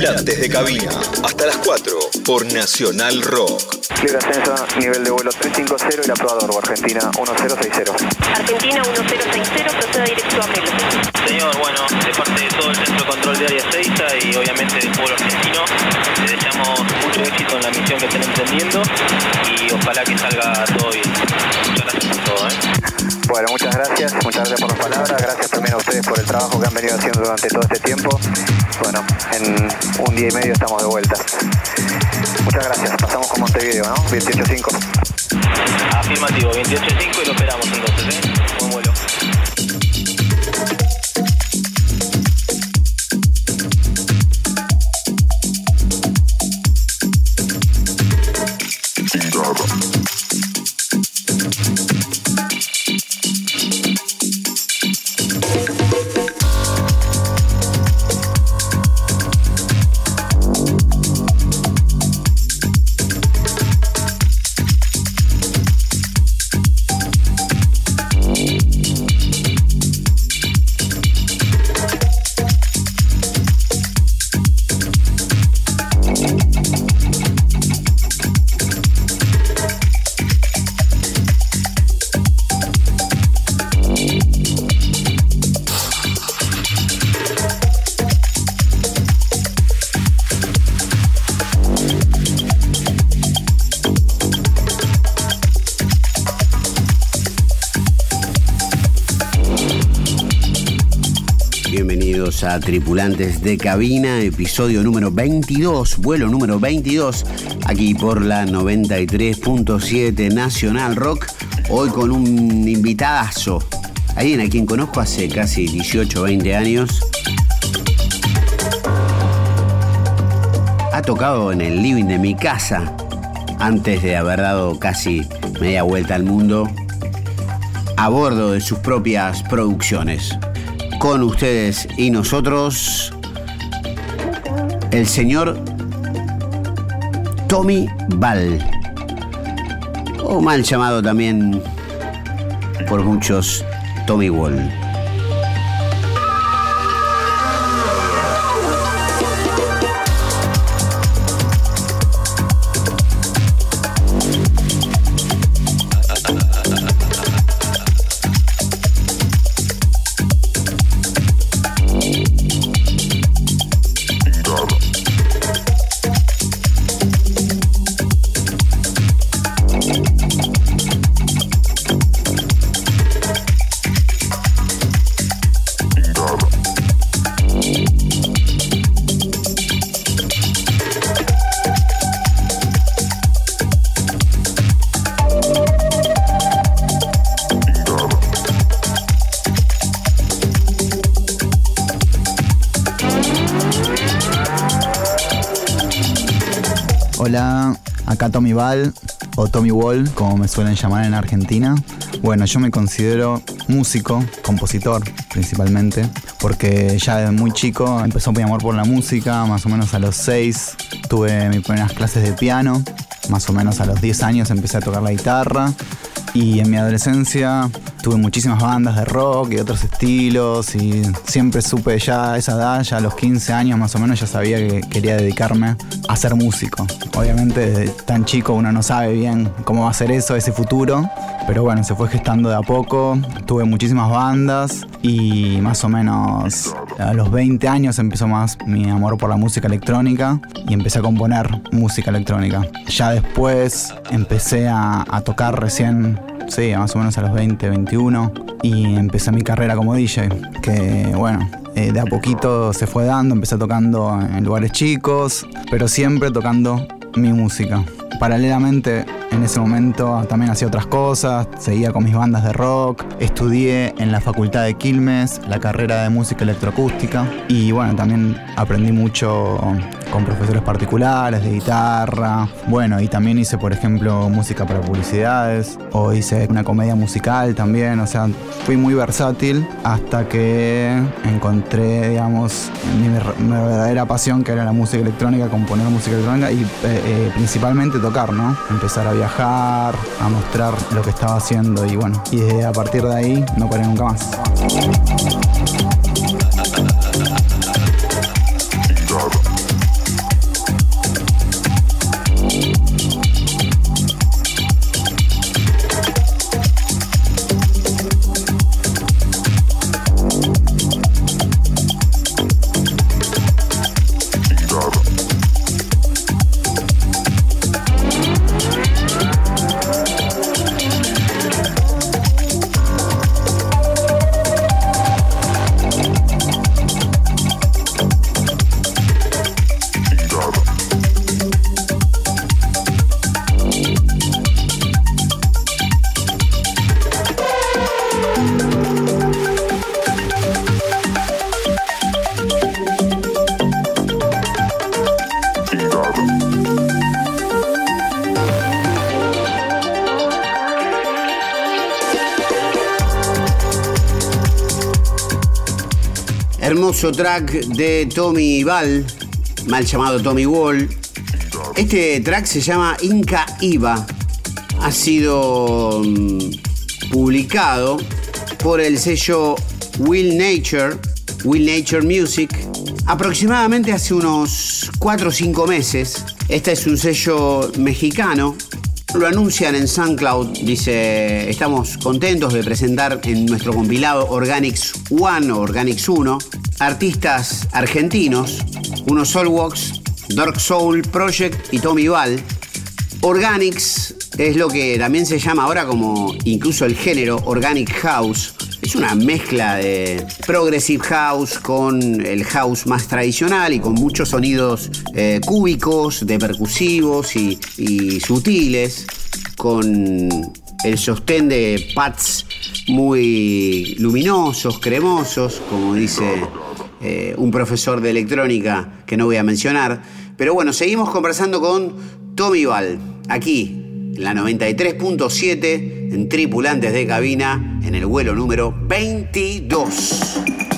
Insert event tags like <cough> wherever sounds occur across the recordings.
Tripulantes de cabina. Hasta las 4 por Nacional Rock. Libre ascenso, nivel de vuelo 350 y la prueba de Argentina 1060. Argentina 1060, proceda directo a Melo. Señor, bueno, de parte de todo el Centro de Control de Área 6 y obviamente del pueblo argentino, le deseamos mucho éxito en la misión que estén entendiendo y ojalá que salga todo bien. Muchas gracias por todo. ¿eh? Bueno, muchas gracias, muchas gracias por las palabras, gracias también a ustedes por el trabajo que han venido haciendo durante todo este tiempo. Bueno, en un día y medio estamos de vuelta. Muchas gracias, pasamos con Montevideo, ¿no? 28.5. Afirmativo, 28.5 y lo esperamos entonces, ¿eh? Tripulantes de Cabina, episodio número 22, vuelo número 22, aquí por la 93.7 Nacional Rock, hoy con un invitadazo, alguien a quien conozco hace casi 18 20 años. Ha tocado en el living de mi casa antes de haber dado casi media vuelta al mundo a bordo de sus propias producciones con ustedes y nosotros el señor Tommy Val, o mal llamado también por muchos Tommy Wall. Tommy Val o Tommy Wall, como me suelen llamar en Argentina. Bueno, yo me considero músico, compositor principalmente, porque ya desde muy chico empezó mi amor por la música, más o menos a los 6 tuve mis primeras clases de piano, más o menos a los 10 años empecé a tocar la guitarra. Y en mi adolescencia tuve muchísimas bandas de rock y otros estilos y siempre supe ya a esa edad, ya a los 15 años más o menos ya sabía que quería dedicarme a ser músico. Obviamente desde tan chico uno no sabe bien cómo va a ser eso, ese futuro, pero bueno, se fue gestando de a poco, tuve muchísimas bandas y más o menos a los 20 años empezó más mi amor por la música electrónica y empecé a componer música electrónica. Ya después empecé a, a tocar recién sí, más o menos a los 20, 21, y empecé mi carrera como DJ, que bueno, eh, de a poquito se fue dando, empecé tocando en lugares chicos, pero siempre tocando mi música. Paralelamente, en ese momento también hacía otras cosas, seguía con mis bandas de rock, estudié en la Facultad de Quilmes la carrera de música electroacústica y bueno, también aprendí mucho con profesores particulares de guitarra. Bueno, y también hice, por ejemplo, música para publicidades o hice una comedia musical también, o sea, fui muy versátil hasta que encontré, digamos, mi, mi verdadera pasión que era la música electrónica, componer música electrónica y eh, eh, principalmente tocar, ¿no? Empezar a viajar, a mostrar lo que estaba haciendo y bueno, y desde a partir de ahí no paré nunca más. Hermoso track de Tommy Val, mal llamado Tommy Wall. Este track se llama Inca Iva. Ha sido mm, publicado por el sello Will Nature, Will Nature Music, aproximadamente hace unos 4 o 5 meses. Este es un sello mexicano lo anuncian en SoundCloud, dice, estamos contentos de presentar en nuestro compilado Organics One o Organics 1 artistas argentinos, unos Soulwalks, Dark Soul Project y Tommy Val. Organics es lo que también se llama ahora como incluso el género Organic House. Es una mezcla de Progressive House con el house más tradicional y con muchos sonidos eh, cúbicos, de percusivos y, sutiles, con el sostén de pads muy luminosos, cremosos, como dice eh, un profesor de electrónica que no voy a mencionar. Pero bueno, seguimos conversando con Tommy Val, aquí la 93.7 en tripulantes de cabina en el vuelo número 22.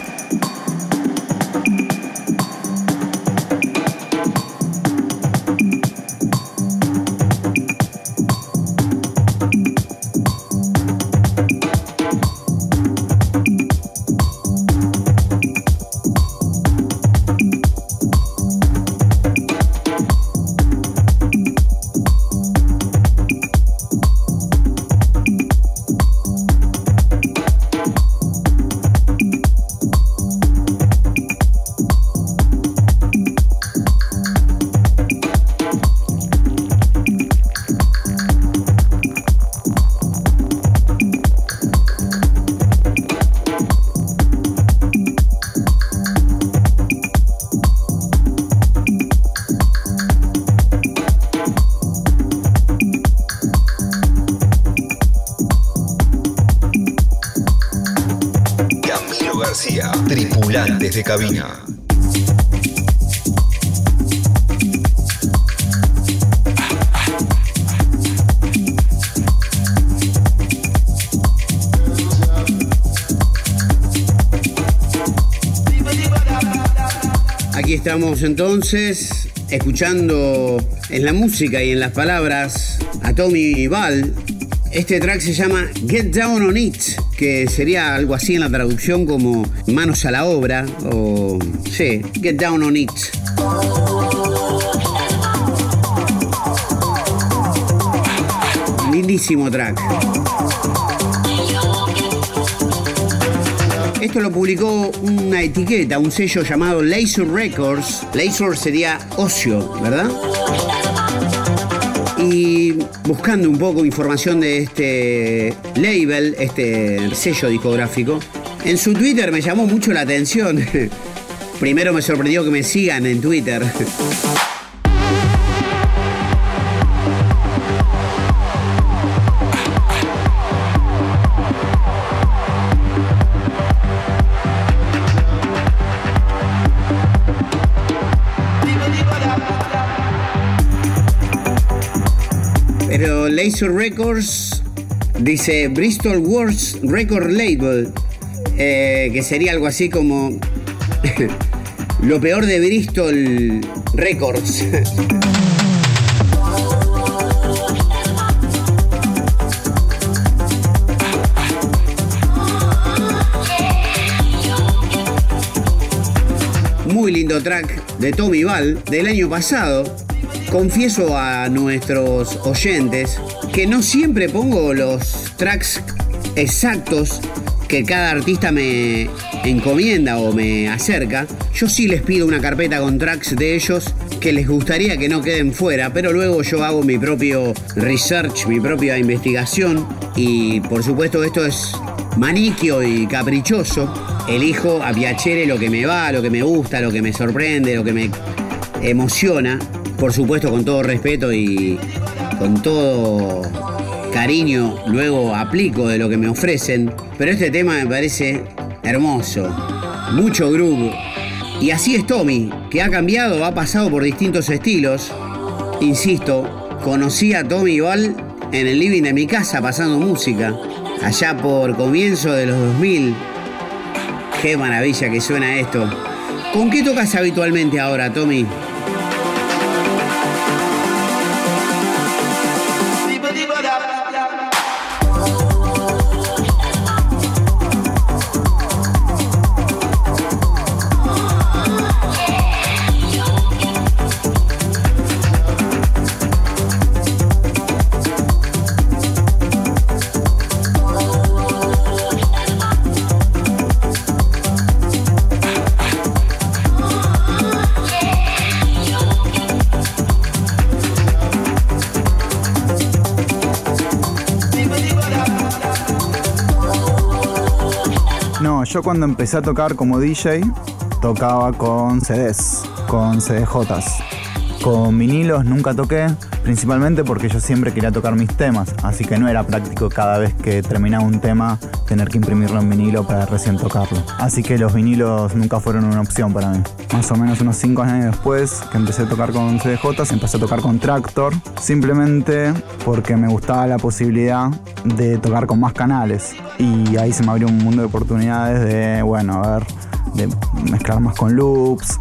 Cabina. Aquí estamos entonces escuchando en la música y en las palabras a Tommy Val. Este track se llama Get Down on It que sería algo así en la traducción como manos a la obra o, sí, get down on it. Lindísimo track. Esto lo publicó una etiqueta, un sello llamado Laser Records. Laser sería ocio, ¿verdad? Y buscando un poco información de este label, este sello discográfico, en su Twitter me llamó mucho la atención. <laughs> Primero me sorprendió que me sigan en Twitter. Laser Records dice Bristol Words Record Label, eh, que sería algo así como <laughs> lo peor de Bristol Records. Muy lindo track de Tommy Val del año pasado confieso a nuestros oyentes que no siempre pongo los tracks exactos que cada artista me encomienda o me acerca. Yo sí les pido una carpeta con tracks de ellos que les gustaría que no queden fuera, pero luego yo hago mi propio research, mi propia investigación y por supuesto esto es maniquio y caprichoso. Elijo a piacere lo que me va, lo que me gusta, lo que me sorprende, lo que me emociona por supuesto con todo respeto y con todo cariño, luego aplico de lo que me ofrecen, pero este tema me parece hermoso, mucho groove. Y así es Tommy, que ha cambiado, ha pasado por distintos estilos. Insisto, conocí a Tommy Val en el living de mi casa pasando música, allá por comienzo de los 2000. Qué maravilla que suena esto. ¿Con qué tocas habitualmente ahora, Tommy? Yo cuando empecé a tocar como DJ, tocaba con CDs, con CDJs. Con vinilos nunca toqué, principalmente porque yo siempre quería tocar mis temas, así que no era práctico cada vez que terminaba un tema tener que imprimirlo en vinilo para recién tocarlo. Así que los vinilos nunca fueron una opción para mí. Más o menos unos 5 años después que empecé a tocar con CDJs, empecé a tocar con Tractor, simplemente porque me gustaba la posibilidad de tocar con más canales. Y ahí se me abrió un mundo de oportunidades de, bueno, de mezclar más con loops,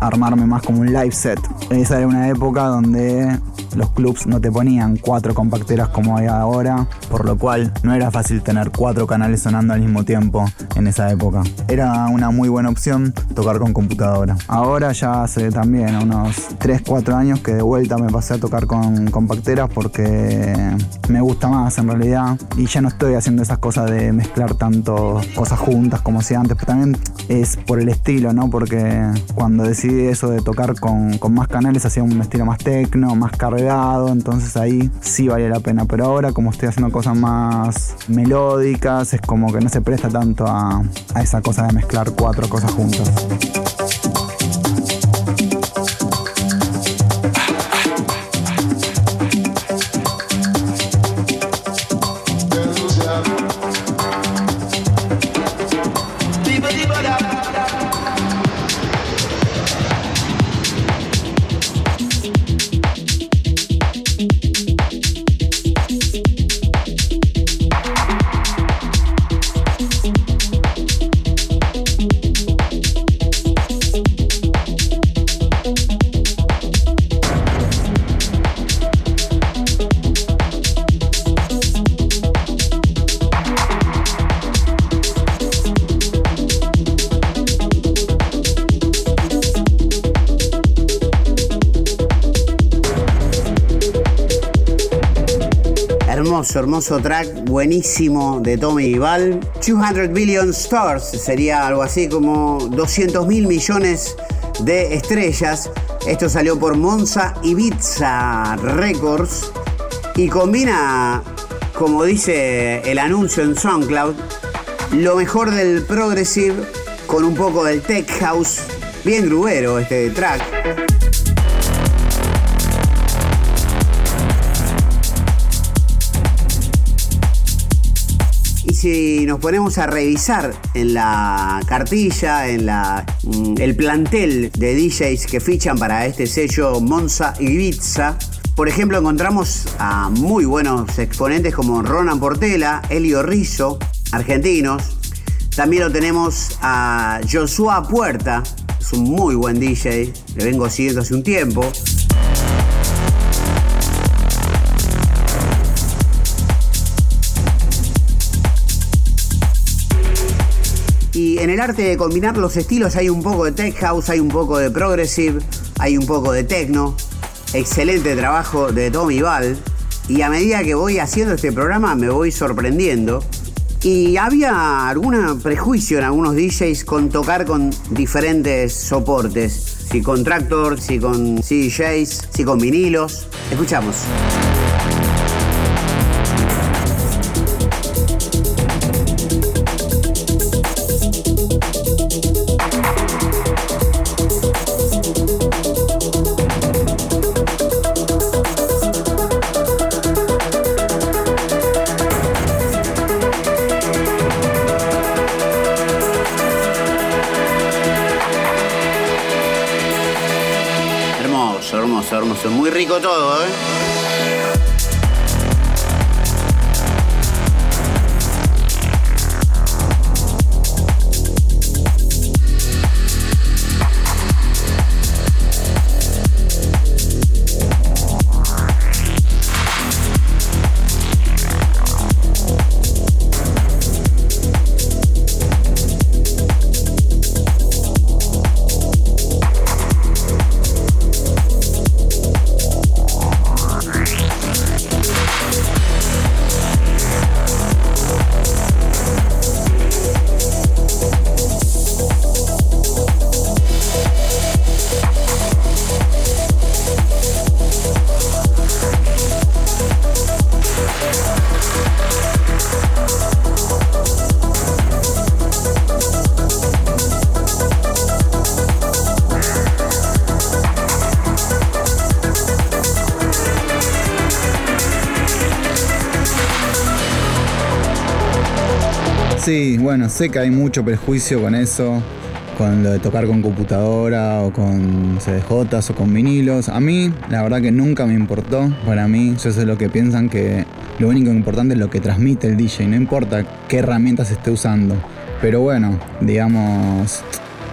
armarme más como un live set. Esa era una época donde los clubs no te ponían cuatro compacteras como hay ahora, por lo cual no era fácil tener cuatro canales sonando al mismo tiempo en esa época. Era una muy buena opción tocar con computadora. Ahora ya hace también unos 3-4 años que de vuelta me pasé a tocar con compacteras porque me gusta más en realidad y ya no estoy haciendo esas cosas de mezclar tanto cosas juntas como hacía antes, pero también es por el estilo, ¿no? Porque cuando decidí eso de tocar con, con más canales hacía un estilo más tecno, más entonces ahí sí valía la pena, pero ahora como estoy haciendo cosas más melódicas, es como que no se presta tanto a, a esa cosa de mezclar cuatro cosas juntas. Hermoso, hermoso track, buenísimo de Tommy Ival. 200 billion stars sería algo así como 200 mil millones de estrellas. Esto salió por Monza Ibiza Records y combina, como dice el anuncio en SoundCloud, lo mejor del progressive con un poco del tech house. Bien grubero este track. Nos ponemos a revisar en la cartilla, en la, mm, el plantel de DJs que fichan para este sello Monza Ibiza, por ejemplo, encontramos a muy buenos exponentes como Ronan Portela, Elio Rizzo, argentinos. También lo tenemos a Joshua Puerta, es un muy buen DJ, le vengo siguiendo hace un tiempo. En el arte de combinar los estilos hay un poco de tech house, hay un poco de progressive, hay un poco de techno. Excelente trabajo de Tommy Val. Y a medida que voy haciendo este programa me voy sorprendiendo. Y había algún prejuicio en algunos DJs con tocar con diferentes soportes. Si con Tractor, si con CDJs, si con vinilos. Escuchamos. Bueno, sé que hay mucho prejuicio con eso, con lo de tocar con computadora o con CDJs o con vinilos. A mí, la verdad que nunca me importó. Para mí, yo sé lo que piensan que lo único importante es lo que transmite el DJ, no importa qué herramientas esté usando. Pero bueno, digamos,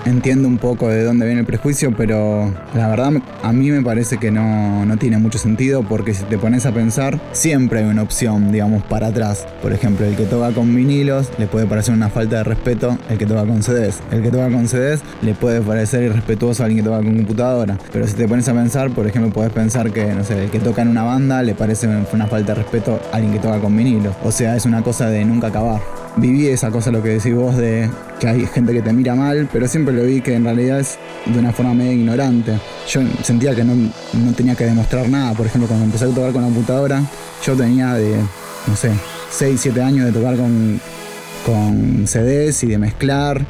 entiendo un poco de dónde viene el prejuicio, pero la verdad a mí me parece que no, no, tiene mucho sentido porque si te pones a pensar, siempre hay una opción, digamos, para atrás. Por ejemplo, el que toca con vinilos le puede parecer una falta de respeto el que toca con CDs. El que toca con CDs le puede parecer irrespetuoso a alguien que toca con computadora. Pero si te pones a pensar, por ejemplo, puedes pensar que, no sé, el que toca en una banda le parece una falta de respeto a alguien que toca con vinilos. O sea, es una cosa de nunca acabar viví esa cosa, lo que decís vos, de que hay gente que te mira mal, pero siempre lo vi que en realidad es de una forma medio ignorante. Yo sentía que no, no tenía que demostrar nada. Por ejemplo, cuando empecé a tocar con la computadora, yo tenía de, no sé, 6, 7 años de tocar con, con CDs y de mezclar.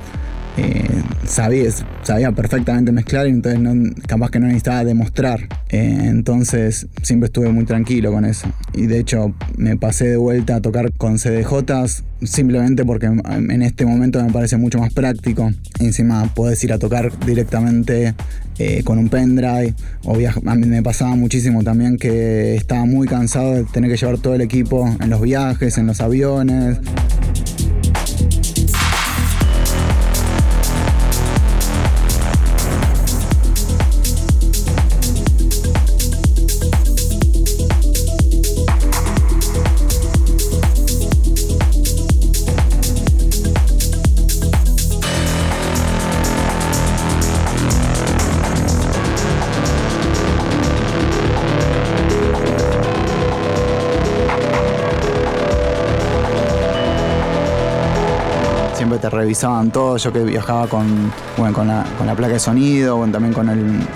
Eh, sabía, sabía perfectamente mezclar y entonces no, capaz que no necesitaba demostrar. Eh, entonces siempre estuve muy tranquilo con eso. Y de hecho me pasé de vuelta a tocar con CDJs simplemente porque en este momento me parece mucho más práctico. Encima puedes ir a tocar directamente eh, con un pendrive. O a mí me pasaba muchísimo también que estaba muy cansado de tener que llevar todo el equipo en los viajes, en los aviones. Revisaban todo. Yo que viajaba con, bueno, con, la, con la placa de sonido, también con el,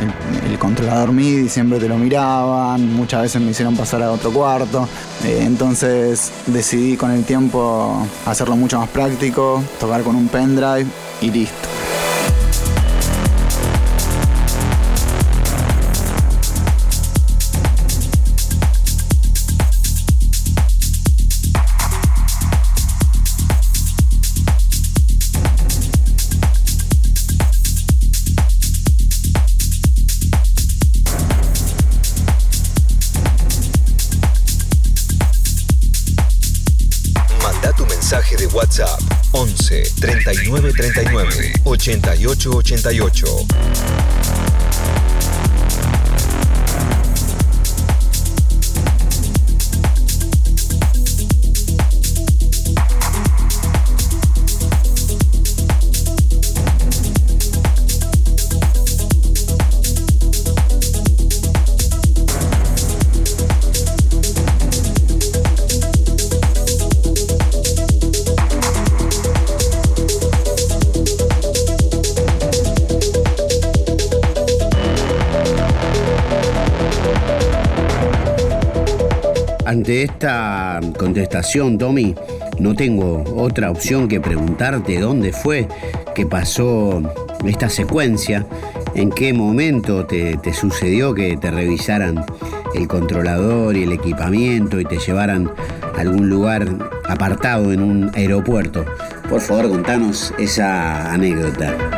el, controlador MIDI, siempre te lo miraban. Muchas veces me hicieron pasar a otro cuarto. Eh, entonces decidí con el tiempo hacerlo mucho más práctico, tocar con un pendrive y listo. 88 Esta contestación, Tommy, no tengo otra opción que preguntarte dónde fue que pasó esta secuencia, en qué momento te, sucedió que te revisaran el controlador y el equipamiento y te llevaran a algún lugar apartado en un aeropuerto. Por favor, contanos esa anécdota.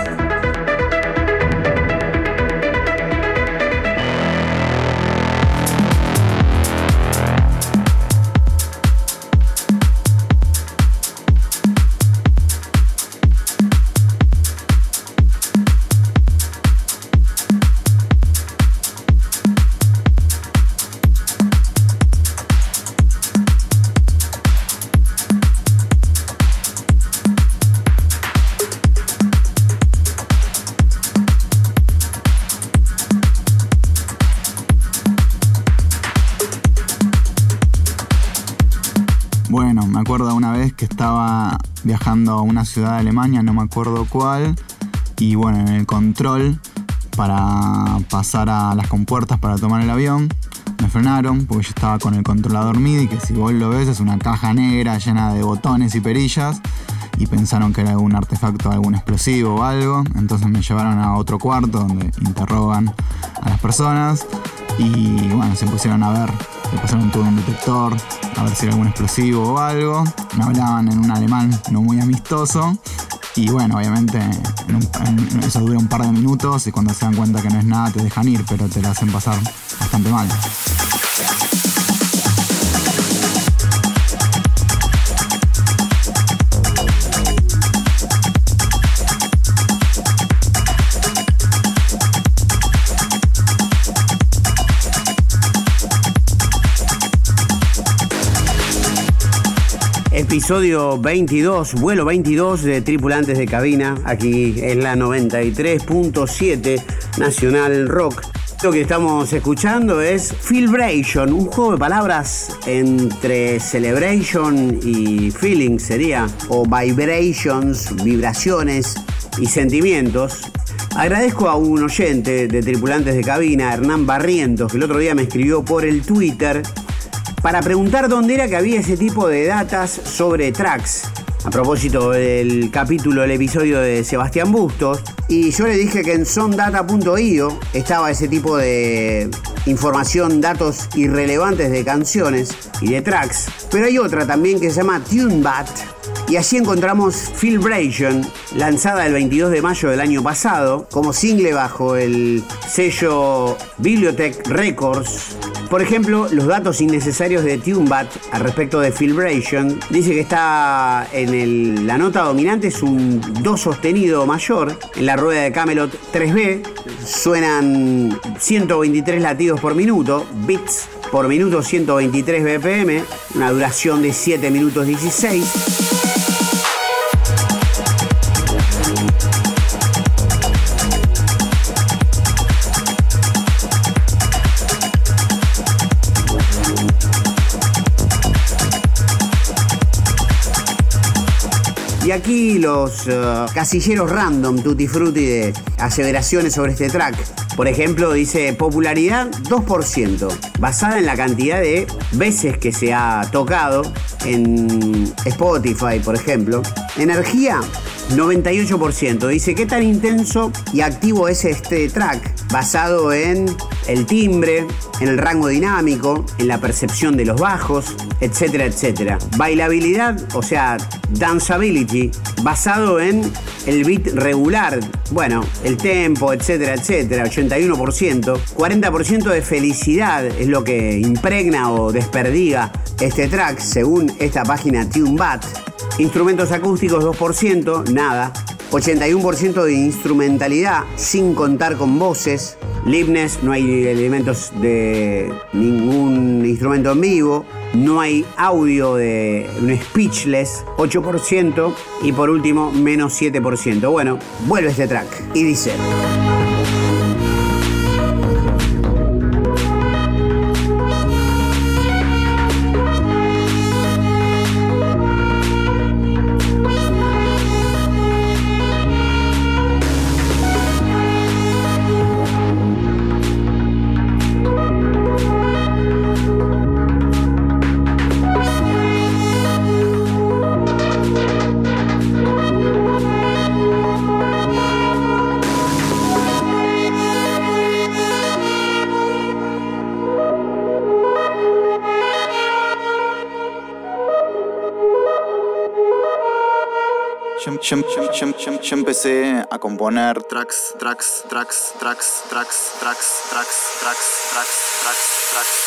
Una ciudad de Alemania, no me acuerdo cuál, y bueno, en el control para pasar a las compuertas para tomar el avión, me frenaron porque yo estaba con el controlador MIDI, que si vos lo ves es una caja negra llena de botones y perillas, y pensaron que era algún artefacto, algún explosivo o algo, entonces me llevaron a otro cuarto donde interrogan a las personas y bueno, se pusieron a ver me pasaron todo un detector, a ver si era algún explosivo o algo. Me hablaban en un alemán no muy amistoso. Y bueno, obviamente eso dura un par de minutos y cuando se dan cuenta que no es nada te dejan ir, pero te la hacen pasar bastante mal. Episodio 22, vuelo 22 de Tripulantes de Cabina, aquí en la 93.7 Nacional Rock. Lo que estamos escuchando es Filbration, un juego de palabras entre celebration y feeling sería, o vibrations, vibraciones y sentimientos. Agradezco a un oyente de Tripulantes de Cabina, Hernán Barrientos, que el otro día me escribió por el Twitter para preguntar dónde era que había ese tipo de datas sobre tracks. A propósito del capítulo, del episodio de Sebastián Bustos. Y yo le dije que en sondata.io estaba ese tipo de información, datos irrelevantes de canciones y de tracks. Pero hay otra también que se llama TuneBat. Y allí encontramos Filbration, lanzada el 22 de mayo del año pasado, como single bajo el sello Bibliotech Records por ejemplo, los datos innecesarios de TuneBat al respecto de Filbration dice que está en la nota dominante, es un Do sostenido mayor. En la rueda de Camelot 3B suenan 123 latidos por minuto, bits por minuto 123 BPM, una duración de 7 minutos 16. Aquí los uh, casilleros random tutti frutti de aseveraciones sobre este track. Por ejemplo, dice popularidad 2%, basada en la cantidad de veces que se ha tocado en Spotify, por ejemplo. Energía 98%. Dice, ¿qué tan intenso y activo es este track? Basado en el timbre, en el rango dinámico, en la percepción de los bajos, etcétera, etcétera. Bailabilidad, o sea, danceability, basado en el beat regular, bueno, el tempo, etcétera, etcétera, 81%. 40% de felicidad es lo que impregna o desperdiga este track, según esta página TuneBat. Instrumentos acústicos 2%, nada. 81% de instrumentalidad sin contar con voces. Libnes, no hay elementos de ningún instrumento en vivo. No hay audio de un speechless, 8%. Y por último, menos 7%. Bueno, vuelve este track y dice... yo, empecé a componer tracks, tracks, tracks, tracks, tracks, tracks, tracks, tracks, tracks, tracks, tracks, tracks, tracks, tracks,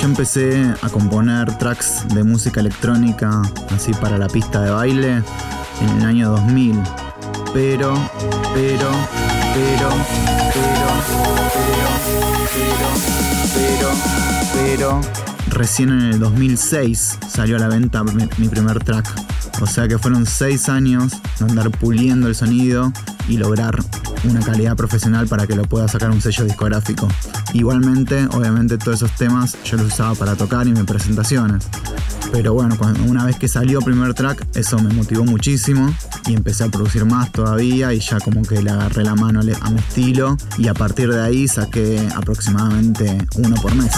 yo empecé a componer tracks de música electrónica, así para la pista de baile, en el año 2000. Pero, pero, pero, pero, pero, pero, pero, pero, pero. recién en el 2006 salió a la venta mi primer track o sea que fueron seis años de andar puliendo el sonido y lograr una calidad profesional para que lo pueda sacar un sello discográfico. Igualmente, obviamente todos esos temas yo los usaba para tocar y mis presentaciones. Pero bueno, cuando, una vez que salió el primer track, eso me motivó muchísimo y empecé a producir más todavía y ya como que le agarré la mano a mi estilo y a partir de ahí saqué aproximadamente uno por mes.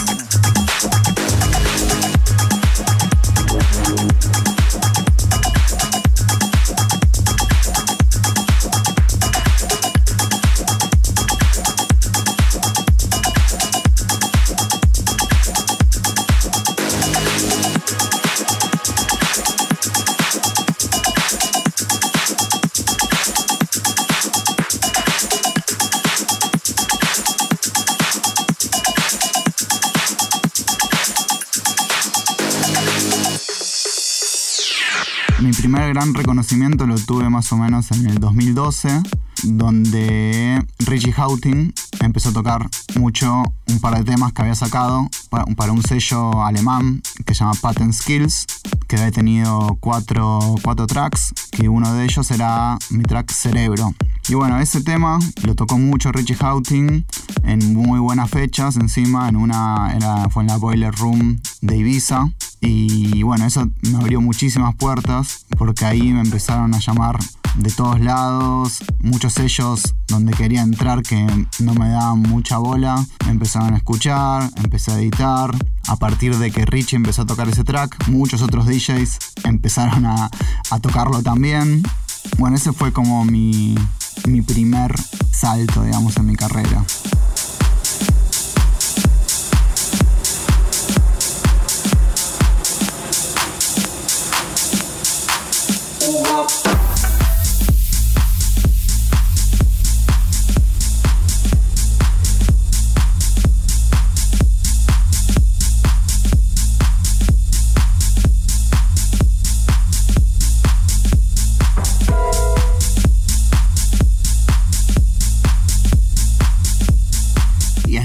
Gran reconocimiento lo tuve más o menos en el 2012, donde Richie Houghton empezó a tocar mucho un par de temas que había sacado para, un sello alemán que se llama Patent Skills, que había tenido cuatro, cuatro tracks, y uno de ellos era mi track Cerebro. Y bueno, ese tema lo tocó mucho Richie Houghton en muy buenas fechas, encima en una, fue en la Boiler Room de Ibiza. Y bueno, eso me abrió muchísimas puertas porque ahí me empezaron a llamar de todos lados, muchos sellos donde quería entrar que no me daban mucha bola, me empezaron a escuchar, empecé a editar. A partir de que Richie empezó a tocar ese track, muchos otros DJs empezaron a, a tocarlo también. Bueno, ese fue como mi, mi primer salto, digamos, en mi carrera.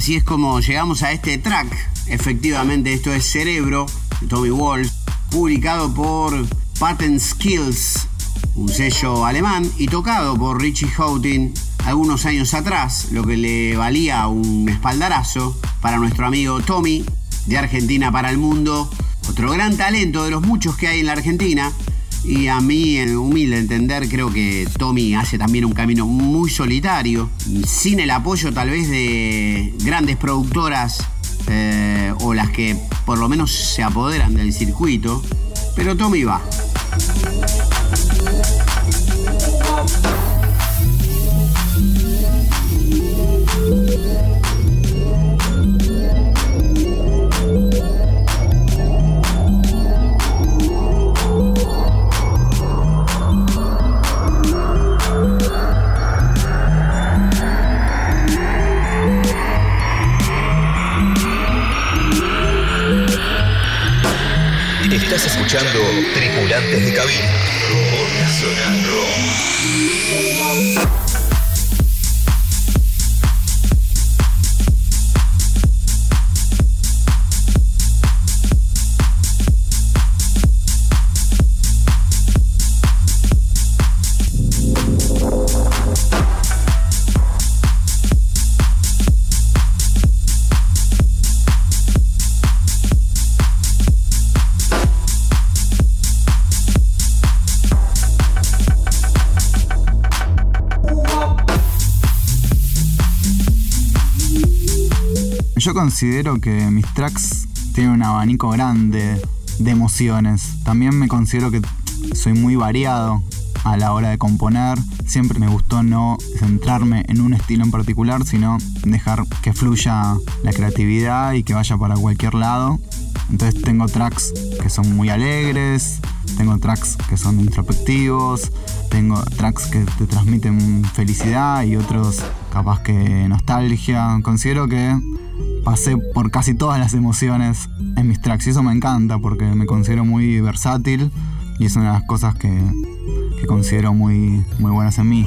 Así es como llegamos a este track. Efectivamente, esto es Cerebro de Tommy Walsh, publicado por Patent Skills, un sello alemán, y tocado por Richie Houghton algunos años atrás, lo que le valía un espaldarazo para nuestro amigo Tommy, de Argentina para el mundo. Otro gran talento de los muchos que hay en la Argentina. Y a mí, en humilde entender, creo que Tommy hace también un camino muy solitario, sin el apoyo tal vez de grandes productoras eh, o las que por lo menos se apoderan del circuito. Pero Tommy va. Estás escuchando Tripulantes de Cabina. Yo considero que mis tracks tienen un abanico grande de emociones. También me considero que soy muy variado a la hora de componer. Siempre me gustó no centrarme en un estilo en particular, sino dejar que fluya la creatividad y que vaya para cualquier lado. Entonces tengo tracks que son muy alegres, tengo tracks que son introspectivos, tengo tracks que te transmiten felicidad y otros capaz que nostalgia. Considero que pasé por casi todas las emociones en mis tracks y eso me encanta porque me considero muy versátil y es una de las cosas que que considero muy, muy buenas en mí.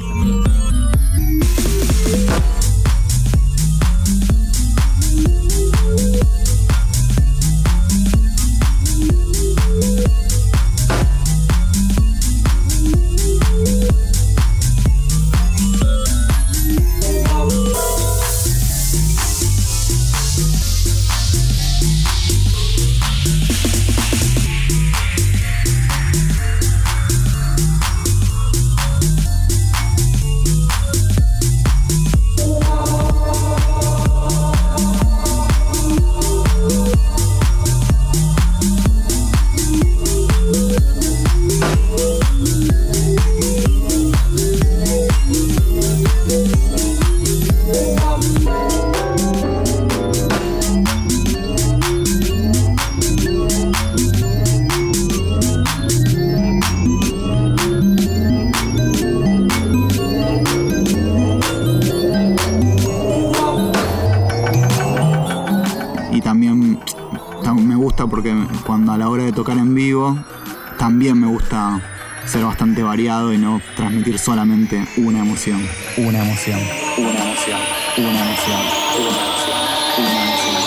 Variado y no transmitir solamente una emoción, una emoción, una emoción, una emoción, una emoción, una emoción.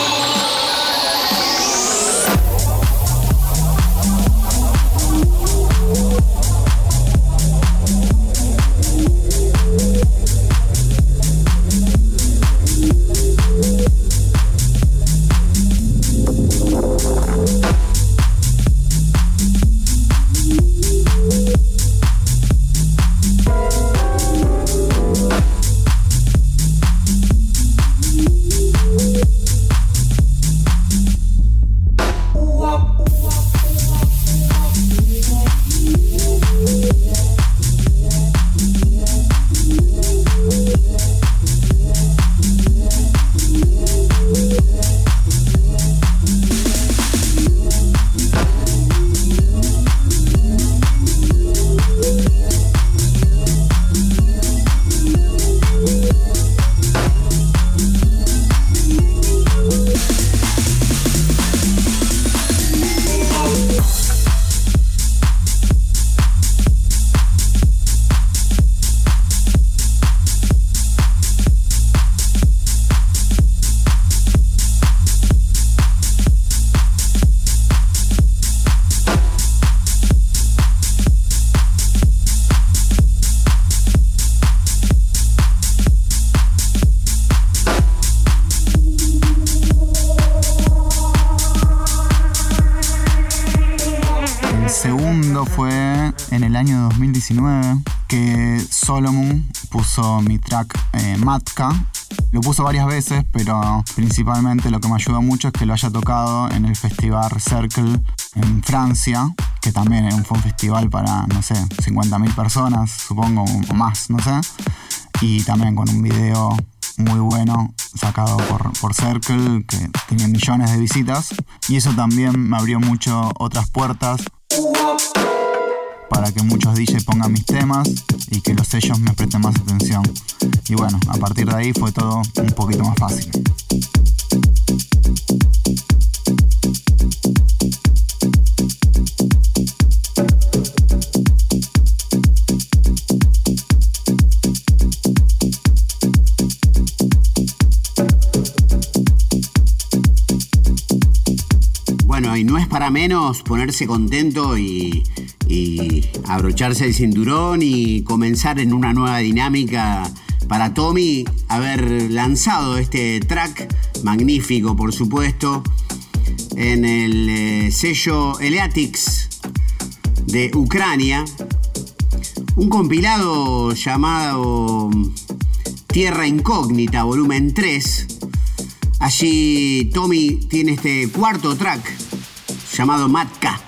Que Solomon puso mi track eh, Matka. Lo puso varias veces, pero principalmente lo que me ayudó mucho es que lo haya tocado en el festival Circle en Francia, que también fue un festival para, no sé, 50.000 personas, supongo, o más, no sé. Y también con un video muy bueno sacado por, Circle, que tenía millones de visitas. Y eso también me abrió mucho otras puertas para que muchos DJs pongan mis temas y que los sellos me presten más atención. Y bueno, a partir de ahí fue todo un poquito más fácil. Bueno, y no es para menos ponerse contento y abrocharse el cinturón y comenzar en una nueva dinámica para Tommy haber lanzado este track magnífico por supuesto en el eh, sello Eleatics de Ucrania. Un compilado llamado Tierra Incógnita volumen 3 allí Tommy tiene este cuarto track llamado Matka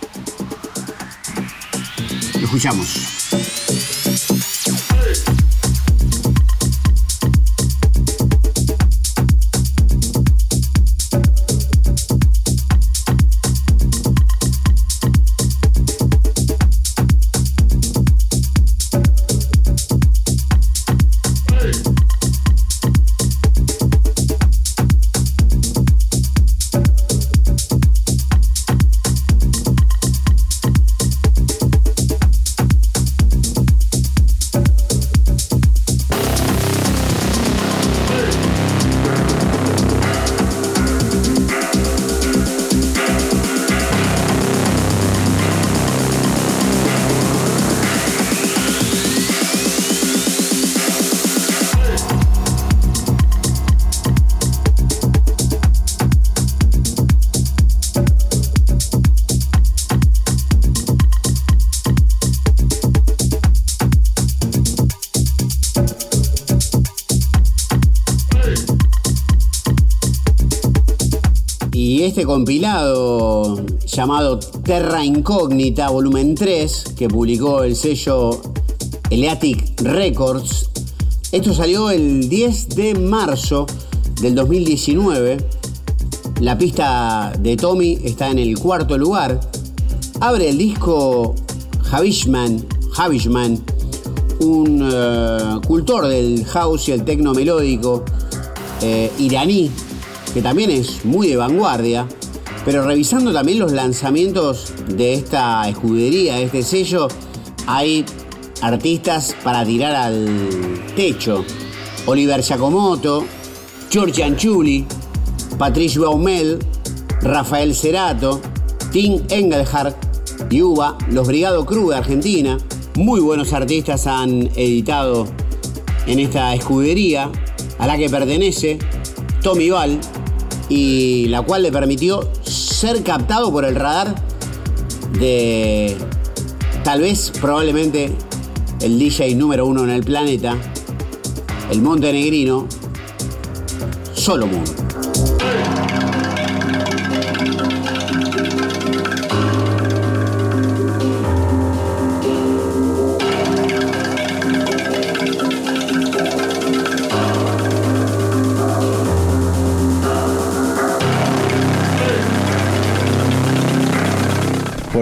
escuchamos. Compilado llamado Terra Incógnita, volumen 3, que publicó el sello Eleatic Records. Esto salió el 10 de marzo del 2019. La pista de Tommy está en el cuarto lugar. Abre el disco Javishman un eh, cultor del house y el tecno melódico eh, iraní, que también es muy de vanguardia, pero revisando también los lanzamientos de esta escudería, de este sello, hay artistas para tirar al techo. Oliver Giacomoto, George Anchuli, Patrice Baumel, Rafael Cerato, Tim Engelhardt, Yuba, Los Brigado Cruz de Argentina. Muy buenos artistas han editado en esta escudería a la que pertenece Tommy Val y la cual le permitió ser captado por el radar de tal vez probablemente el DJ número uno en el planeta, el montenegrino Solomon.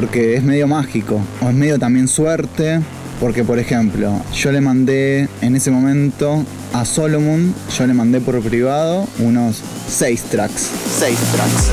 Porque es medio mágico, o es medio también suerte, porque por ejemplo, yo le mandé en ese momento a Solomon, yo le mandé por privado unos 6 tracks. 6 tracks.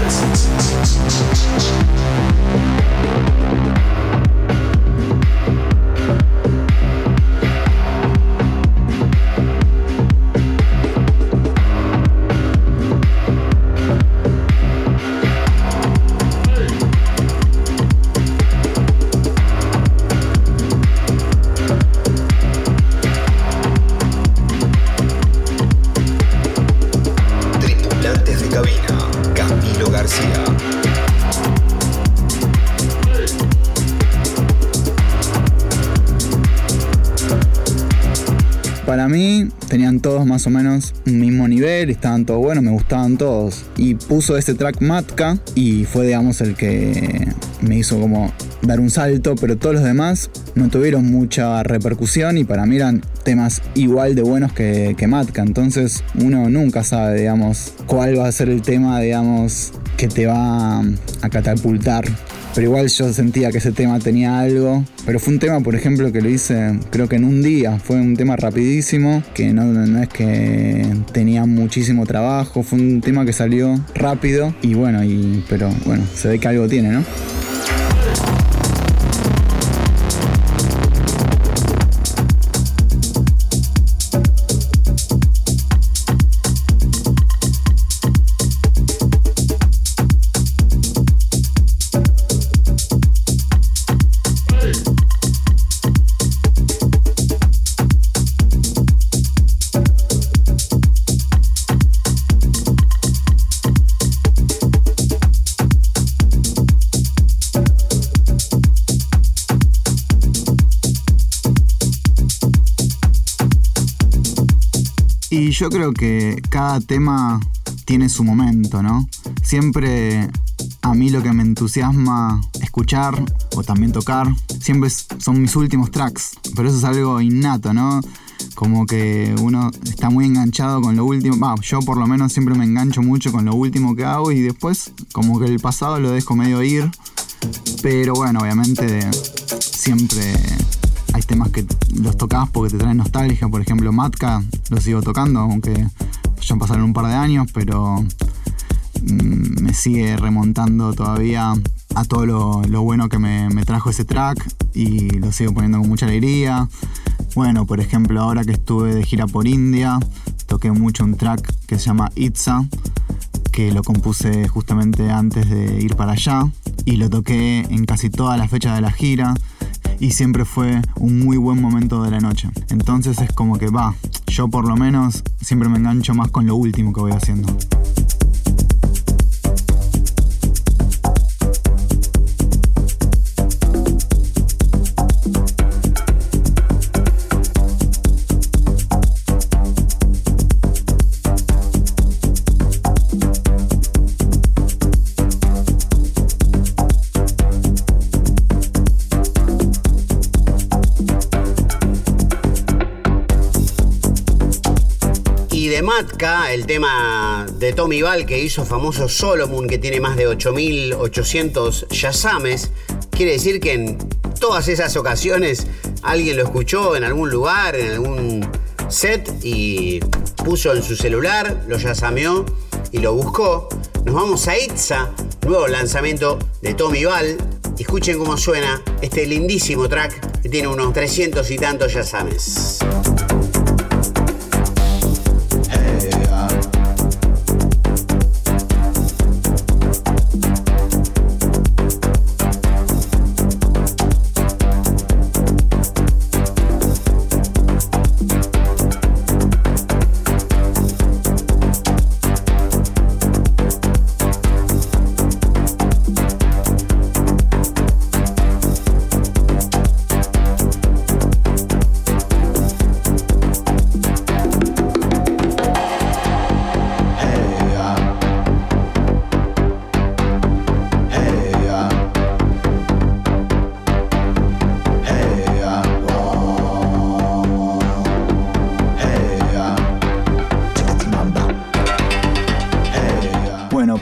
Todos más o menos un mismo nivel, estaban todos buenos, me gustaban todos. Y puso ese track Matka y fue digamos el que me hizo como dar un salto, pero todos los demás no tuvieron mucha repercusión y para mí eran temas igual de buenos que, que Matka. Entonces uno nunca sabe, digamos, cuál va a ser el tema, digamos, que te va a catapultar pero igual yo sentía que ese tema tenía algo. Pero fue un tema, por ejemplo, que lo hice creo que en un día. Fue un tema rapidísimo, que no, no es que tenía muchísimo trabajo. Fue un tema que salió rápido y bueno, y, pero bueno, se ve que algo tiene, ¿no? Yo creo que cada tema tiene su momento, ¿no? Siempre a mí lo que me entusiasma escuchar o también tocar, siempre son mis últimos tracks, pero eso es algo innato, ¿no? Como que uno está muy enganchado con lo último, va, yo por lo menos siempre me engancho mucho con lo último que hago y después como que el pasado lo dejo medio ir, pero bueno, obviamente siempre hay temas que los tocas porque te traen nostalgia. Por ejemplo, Matka lo sigo tocando, aunque ya pasaron un par de años, pero mm, me sigue remontando todavía a todo lo, lo bueno que me, me trajo ese track y lo sigo poniendo con mucha alegría. Bueno, por ejemplo, ahora que estuve de gira por India, toqué mucho un track que se llama Itza, que lo compuse justamente antes de ir para allá y lo toqué en casi todas las fechas de la gira y siempre fue un muy buen momento de la noche. Entonces es como que va, yo por lo menos siempre me engancho más con lo último que voy haciendo. El tema de Tommy Val que hizo famoso Solomon, que tiene más de 8.800 yasames. Quiere decir que en todas esas ocasiones alguien lo escuchó en algún lugar, en algún set y puso en su celular, lo yasameó y lo buscó. Nos vamos a Itza, nuevo lanzamiento de Tommy Val. Escuchen cómo suena este lindísimo track que tiene unos 300 y tantos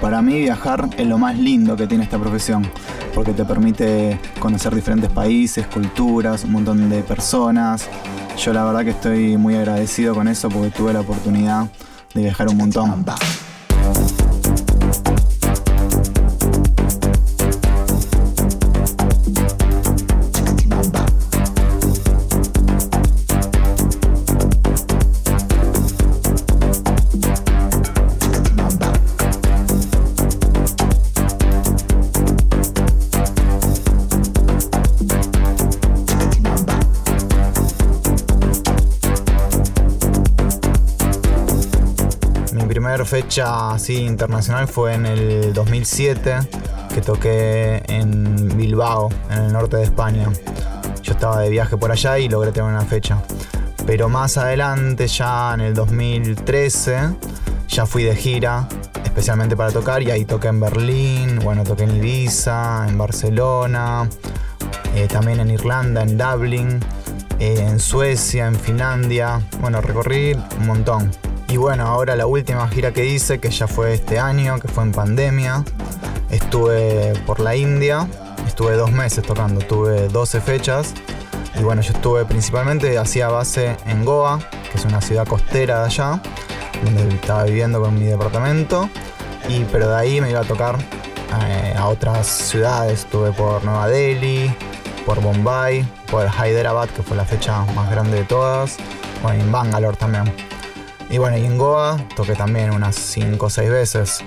yasames. viajar es lo más lindo que tiene esta profesión, porque te permite conocer diferentes países, culturas, un montón de personas. Yo la verdad que estoy muy agradecido con eso porque tuve la oportunidad de viajar un montón. Fecha así internacional fue en el 2007, que toqué en Bilbao, en el norte de España. Yo estaba de viaje por allá y logré tener una fecha. Pero más adelante, ya en el 2013, ya fui de gira, especialmente para tocar, y ahí toqué en Berlín, bueno, toqué en Ibiza, en Barcelona, eh, también en Irlanda, en Dublín, eh, en Suecia, en Finlandia, bueno, recorrí un montón. Y bueno, ahora la última gira que hice, que ya fue este año, que fue en pandemia, estuve por la India, estuve dos meses tocando, tuve 12 fechas. Y bueno, yo estuve principalmente, hacía base en Goa, que es una ciudad costera de allá, donde estaba viviendo con mi departamento. Y, pero de ahí me iba a tocar eh, a otras ciudades. Estuve por Nueva Delhi, por Bombay, por Hyderabad, que fue la fecha más grande de todas. Bueno, en Bangalore también. Y bueno, y en Goa toqué también unas 5 o 6 veces.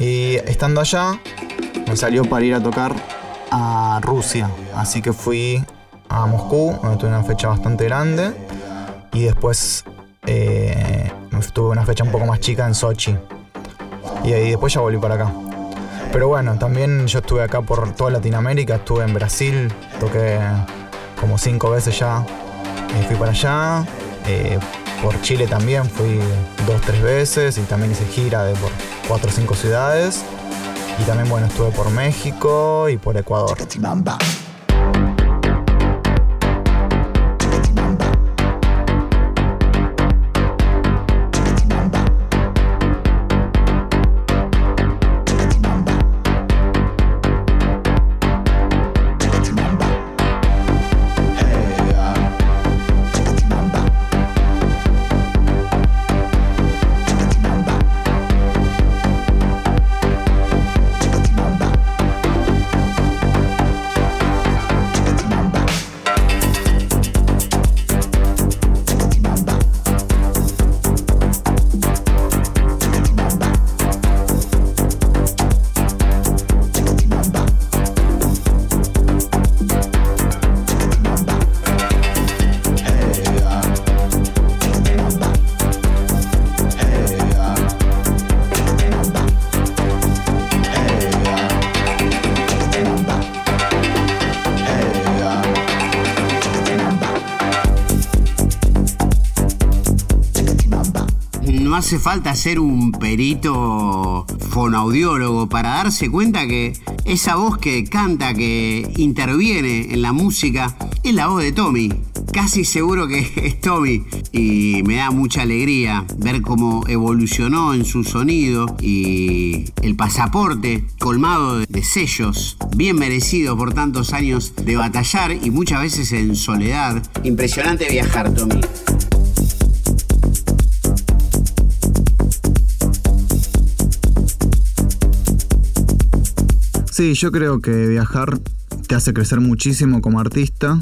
Y estando allá, me salió para ir a tocar a Rusia. Así que fui a Moscú, donde tuve una fecha bastante grande. Y después eh, tuve una fecha un poco más chica en Sochi. Y ahí después ya volví para acá. Pero bueno, también yo estuve acá por toda Latinoamérica, estuve en Brasil, toqué como 5 veces ya. Y fui para allá. Eh, por Chile también fui dos, tres veces y también hice gira de por cuatro o cinco ciudades. Y también, bueno, estuve por México y por Ecuador. Hace falta ser un perito fonoaudiólogo para darse cuenta que esa voz que canta, que interviene en la música, es la voz de Tommy. casi seguro que <laughs> es Tommy y me da mucha alegría ver cómo evolucionó en su sonido y el pasaporte colmado de sellos, bien merecido por tantos años de batallar y muchas veces en soledad. Impresionante viajar, Tommy. Sí, yo creo que viajar te hace crecer muchísimo como artista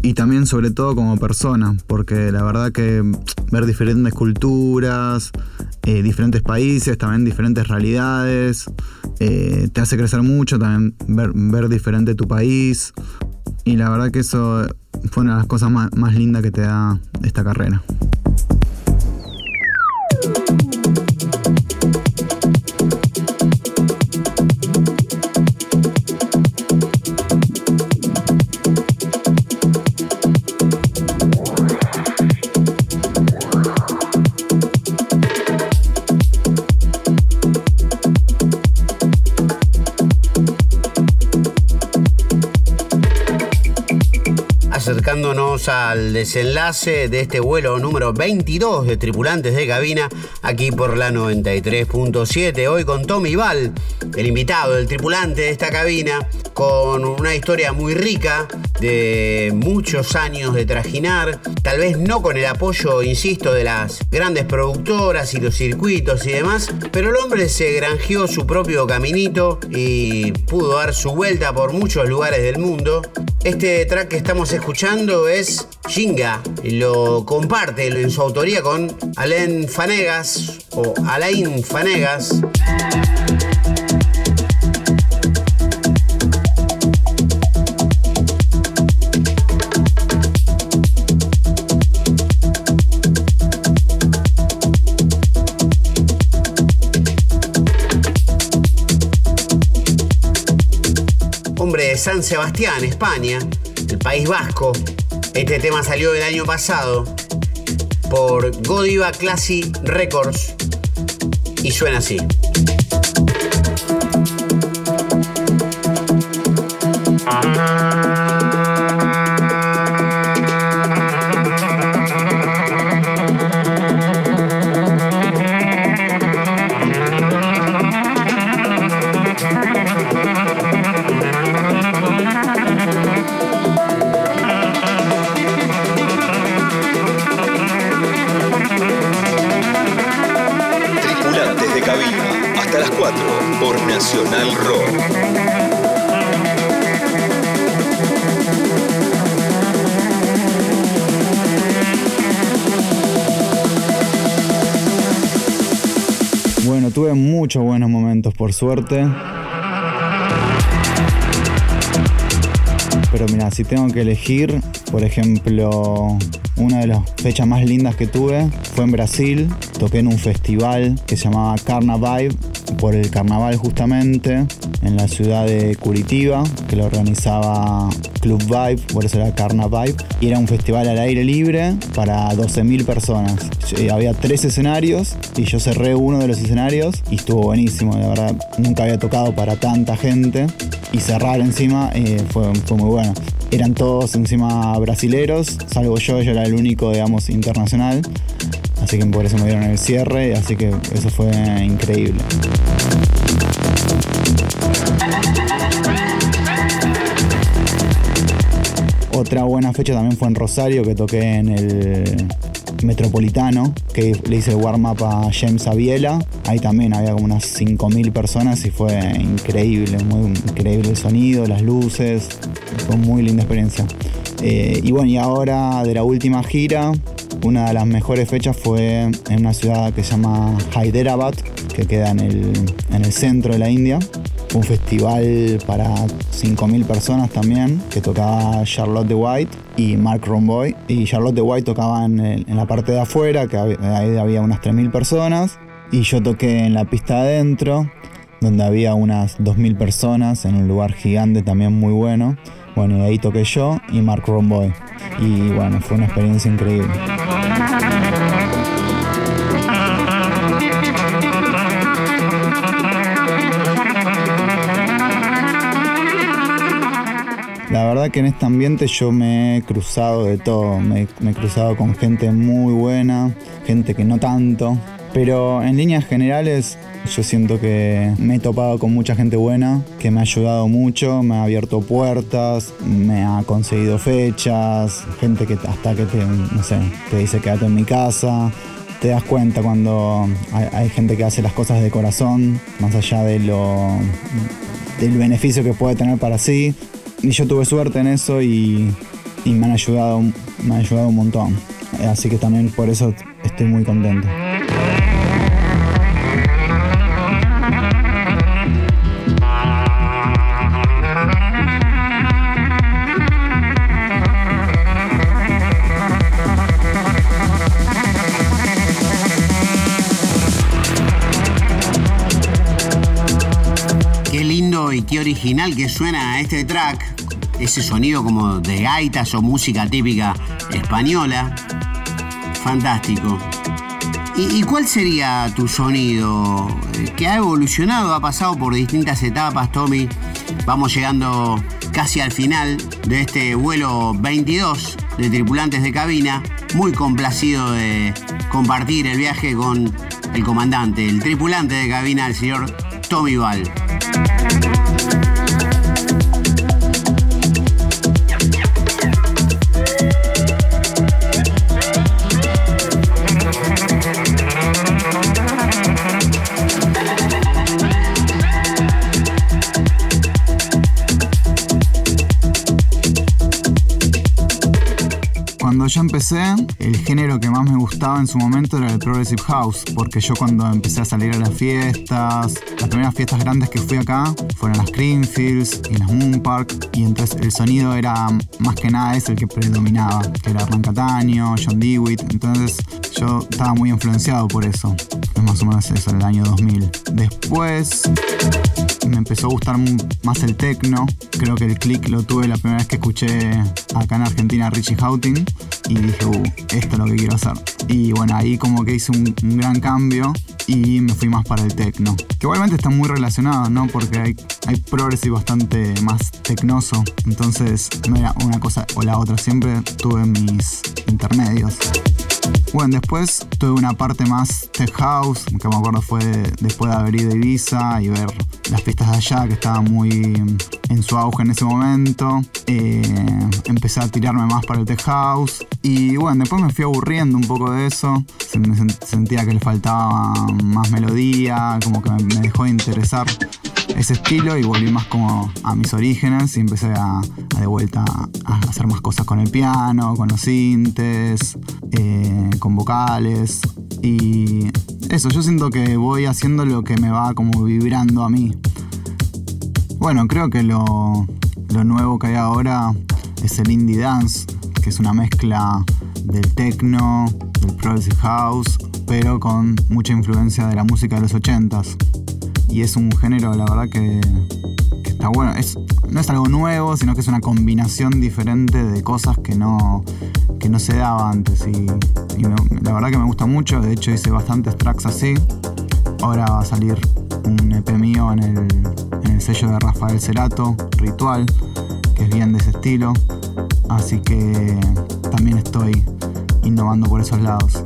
y también sobre todo como persona, porque la verdad que ver diferentes culturas, eh, diferentes países, también diferentes realidades, eh, te hace crecer mucho, también ver, ver, diferente tu país y la verdad que eso fue una de las cosas más, más lindas que te da esta carrera. Al desenlace de este vuelo número 22 de tripulantes de cabina aquí por la 93.7. Hoy con Tommy Val, el invitado, el tripulante de esta cabina, con una historia muy rica de muchos años de trajinar, tal vez no con el apoyo, insisto, de las grandes productoras y los circuitos y demás, pero el hombre se granjeó su propio caminito y pudo dar su vuelta por muchos lugares del mundo. Este track que estamos escuchando es Shinga, lo comparte en su autoría con Alain Fanegas o Alain Fanegas. Sebastián, España, el País Vasco. Este tema salió el año pasado por Godiva Classy Records y suena así. Suerte. Pero mira, si tengo que elegir, por ejemplo, una de las fechas más lindas que tuve fue en Brasil. Toqué en un festival que se llamaba Carnavibe por el carnaval justamente en la ciudad de Curitiba, que lo organizaba Club Vibe, por eso era Carna Vibe, y era un festival al aire libre para 12.000 personas. Había tres escenarios y yo cerré uno de los escenarios y estuvo buenísimo, la verdad nunca había tocado para tanta gente y cerrar encima eh, fue, fue muy bueno. Eran todos encima brasileros, salvo yo, yo era el único, digamos, internacional. Así que por eso me dieron el cierre, así que eso fue increíble. Otra buena fecha también fue en Rosario, que toqué en el Metropolitano, que le hice el warm-up a James Aviela. Ahí también había como unas 5.000 personas y fue increíble, muy increíble el sonido, las luces. Fue muy linda experiencia. Eh, y bueno, y ahora de la última gira, una de las mejores fechas fue en una ciudad que se llama Hyderabad, que queda en el, en el centro de la India. Un festival para 5.000 personas también, que tocaba Charlotte de White y Mark Romboy. Y Charlotte White tocaba en, en la parte de afuera, que ahí había unas 3.000 personas. Y yo toqué en la pista adentro, donde había unas 2.000 personas, en un lugar gigante también muy bueno. Bueno, y ahí toqué yo y Mark Romboy. Y bueno, fue una experiencia increíble. Que en este ambiente yo me he cruzado de todo, me, he cruzado con gente muy buena, gente que no tanto, pero en líneas generales yo siento que me he topado con mucha gente buena, que me ha ayudado mucho, me ha abierto puertas, me ha conseguido fechas, gente que hasta que te, no sé, te dice quédate en mi casa. Te das cuenta cuando hay, gente que hace las cosas de corazón, más allá de lo, del beneficio que puede tener para sí. Y yo tuve suerte en eso y, y me han ayudado, me han ayudado un montón. Así que también por eso estoy muy contento. Qué original que suena este track, ese sonido como de gaitas o música típica española. Fantástico. ¿Y, cuál sería tu sonido? Eh, que ha evolucionado, ha pasado por distintas etapas, Tommy. Vamos llegando casi al final de este vuelo 22 de tripulantes de cabina. Muy complacido de compartir el viaje con el comandante, el tripulante de cabina, el señor Tommy Val. Yo empecé, el género que más me gustaba en su momento era el Progressive House, porque yo cuando empecé a salir a las fiestas, las primeras fiestas grandes que fui acá fueron las Creamfields y las Moon Park, y entonces el sonido era más que nada ese el que predominaba, que era Hernán Cataño, John Dewitt, entonces yo estaba muy influenciado por eso, es más o menos eso, en el año 2000. Después me empezó a gustar más el techno. Creo que el click lo tuve la primera vez que escuché acá en Argentina Richie Houghton y dije, uh, esto es lo que quiero hacer. Y bueno, ahí como que hice un, gran cambio y me fui más para el techno. Que igualmente está muy relacionado, ¿no? Porque hay, hay progressive bastante más tecnoso. Entonces no era una cosa o la otra. Siempre tuve mis intermedios. Bueno, después tuve una parte más tech house, que me acuerdo fue después de haber ido Ibiza y ver las pistas de allá, que estaban muy en su auge en ese momento. Eh, empecé a tirarme más para el tech house. Y bueno, después me fui aburriendo un poco de eso. sentía que le faltaba más melodía, como que me dejó de interesar ese estilo y volví más como a mis orígenes y empecé a, de vuelta a hacer más cosas con el piano, con los sintes, eh, con vocales y eso, yo siento que voy haciendo lo que me va como vibrando a mí. Bueno, creo que lo, lo nuevo que hay ahora es el indie dance, que es una mezcla del techno, del progressive house, pero con mucha influencia de la música de los 80s y es un género, la verdad, que, está bueno. Es, no es algo nuevo, sino que es una combinación diferente de cosas que no, que no se daba antes. Y, la verdad que me gusta mucho, de hecho hice bastantes tracks así. Ahora va a salir un EP mío en el, en el sello de Rafael Cerato, Ritual, que es bien de ese estilo. Así que también estoy innovando por esos lados.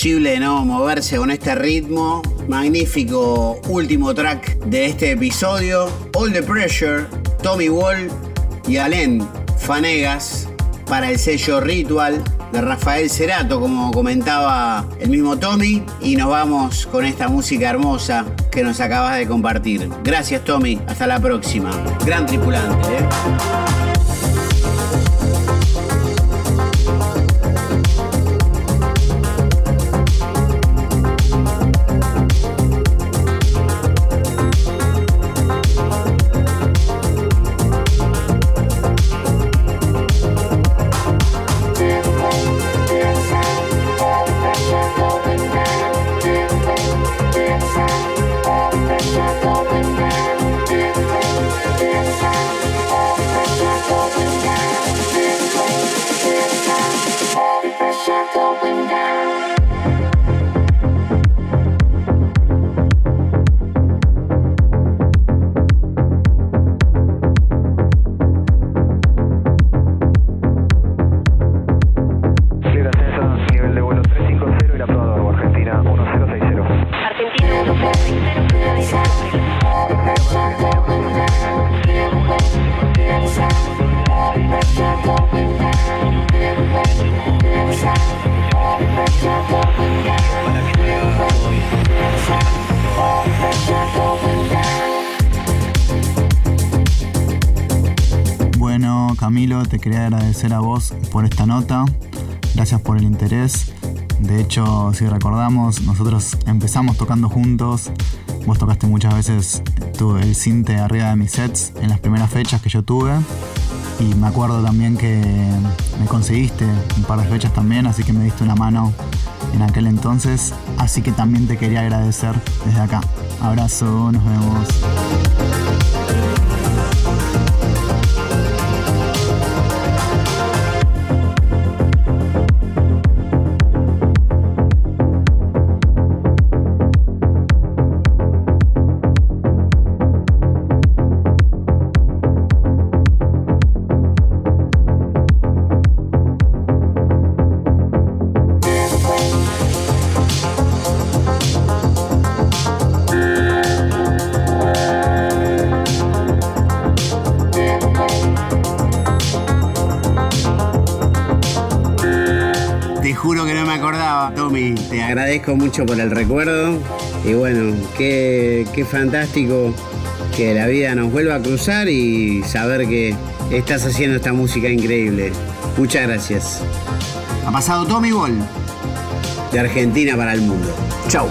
Imposible no moverse con este ritmo. Magnífico último track de este episodio. All the Pressure, Tommy Wall y Alén Fanegas para el sello Ritual de Rafael Cerato, como comentaba el mismo Tommy. Y nos vamos con esta música hermosa que nos acabas de compartir. Gracias Tommy, hasta la próxima. Gran tripulante. ¿eh? Agradecer a vos por esta nota. Gracias por el interés. De hecho, si recordamos, nosotros empezamos tocando juntos. Vos tocaste muchas veces el cinte arriba de mis sets en las primeras fechas que yo tuve. Y me acuerdo también que me conseguiste un par de fechas también, así que me diste una mano en aquel entonces. Así que también te quería agradecer desde acá. Abrazo, nos vemos. Agradezco mucho por el recuerdo y bueno, qué, qué fantástico que la vida nos vuelva a cruzar y saber que estás haciendo esta música increíble. Muchas gracias. Ha pasado Tommy Ball de Argentina para el mundo. Chau.